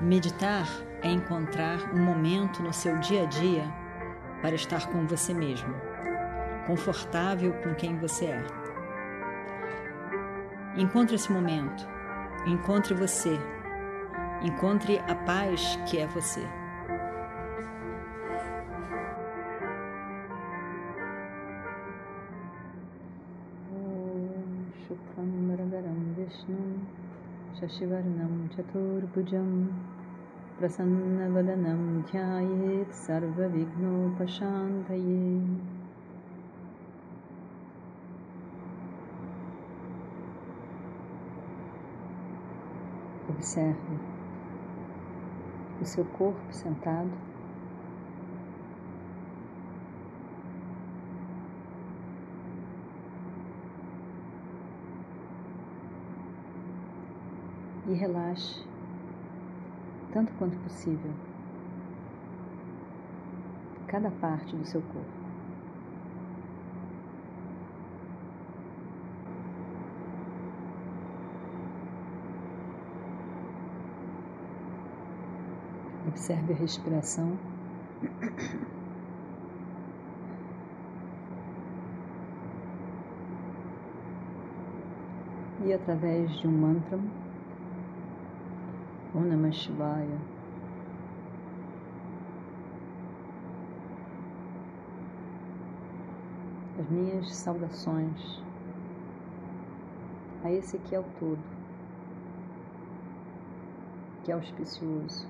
Meditar é encontrar um momento no seu dia a dia para estar com você mesmo, confortável com quem você é. Encontre esse momento, encontre você, encontre a paz que é você. शशिवर्णं चतुर्भुजं प्रसन्नवदनं ध्यायेत् सर्वविघ्नोपशान्तये Observe o seu corpo sentado. E relaxe tanto quanto possível cada parte do seu corpo. Observe a respiração. E através de um mantra, Om as minhas saudações a esse que é o todo, que é auspicioso.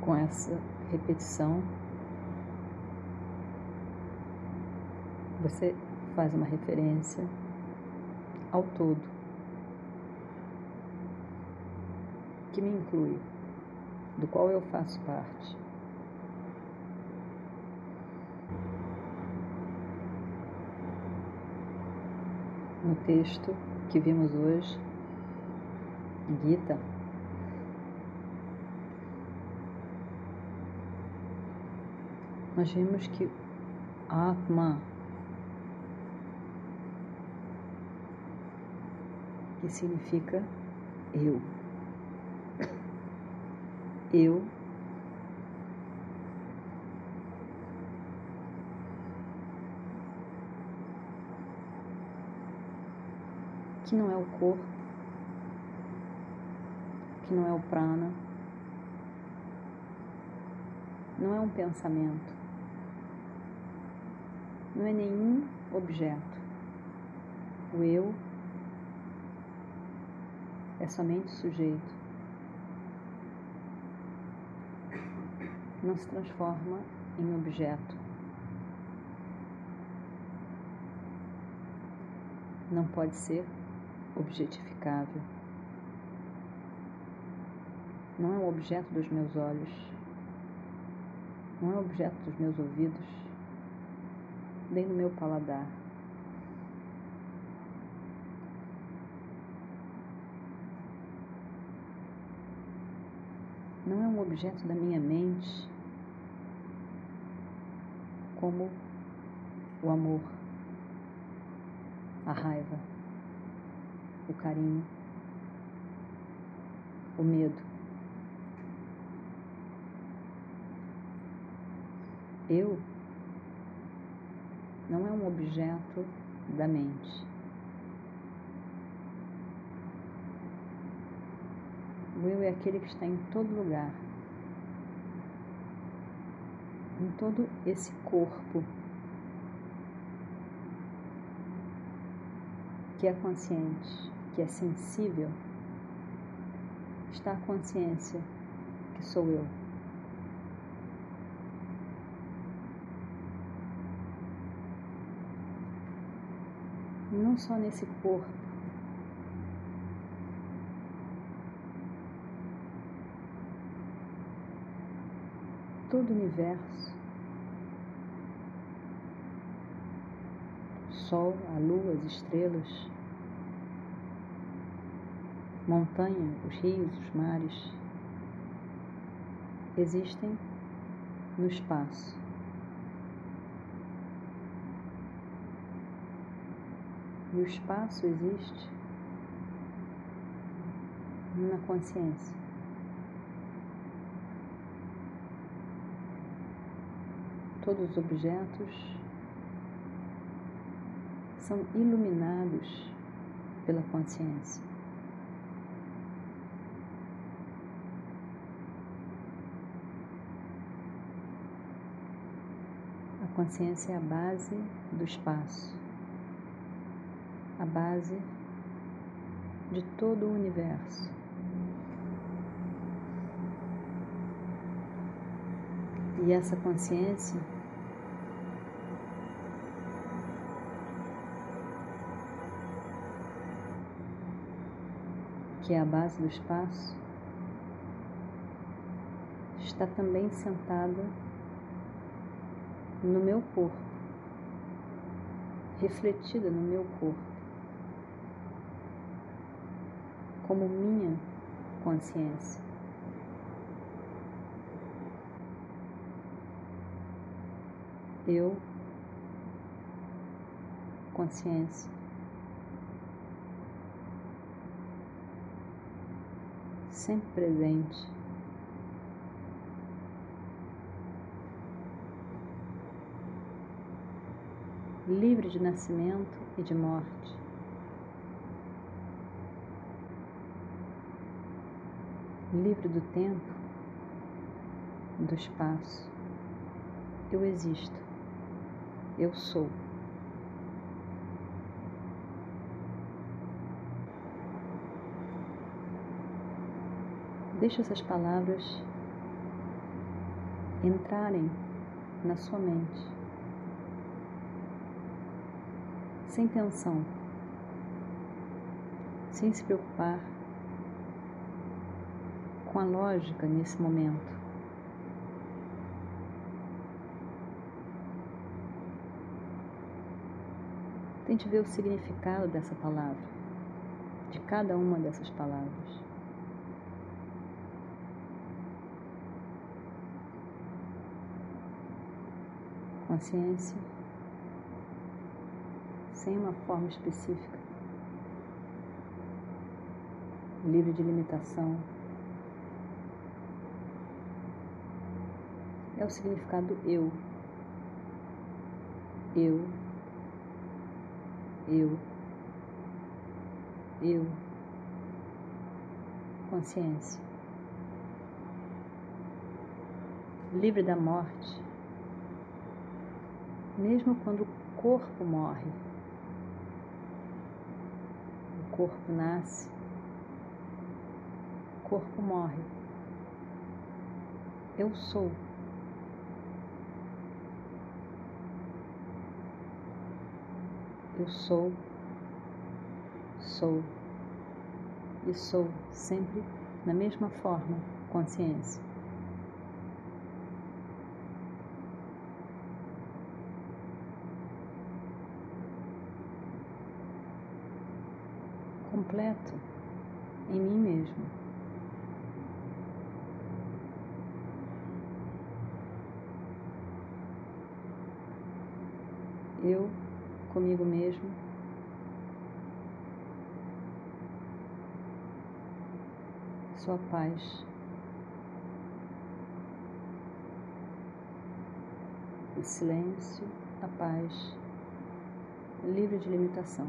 com essa repetição, você faz uma referência ao todo, que me inclui, do qual eu faço parte. No texto que vimos hoje, Gita, nós vimos que Atma, que significa eu, eu. Que não é o corpo, que não é o prana, não é um pensamento. Não é nenhum objeto. O eu é somente sujeito. Não se transforma em objeto. Não pode ser objetificável. Não é um objeto dos meus olhos. Não é objeto dos meus ouvidos nem no meu paladar. Não é um objeto da minha mente como o amor, a raiva, o carinho, o medo. Eu não é um objeto da mente. O eu é aquele que está em todo lugar, em todo esse corpo. Que é consciente, que é sensível, está a consciência que sou eu. não só nesse corpo, todo o universo. Sol, a lua, as estrelas, montanha, os rios, os mares, existem no espaço. E o espaço existe na consciência. Todos os objetos são iluminados pela consciência. A consciência é a base do espaço, a base de todo o universo. E essa consciência que é a base do espaço, está também sentada no meu corpo, refletida no meu corpo, como minha consciência. Eu, consciência, sempre presente. Livre de nascimento e de morte. Livre do tempo, do espaço. Eu existo. Eu sou. Deixe essas palavras entrarem na sua mente, sem tensão, sem se preocupar com a lógica nesse momento. Tente ver o significado dessa palavra, de cada uma dessas palavras. Consciência sem uma forma específica, livre de limitação. É o significado eu. Eu. Eu. Eu. Consciência. Livre da morte mesmo quando o corpo morre. O corpo nasce, o corpo morre. Eu sou. Eu sou, sou e sou sempre na mesma forma, consciência. Completo em mim mesmo. Eu comigo mesmo. Sou a paz. O silêncio, a paz, livre de limitação.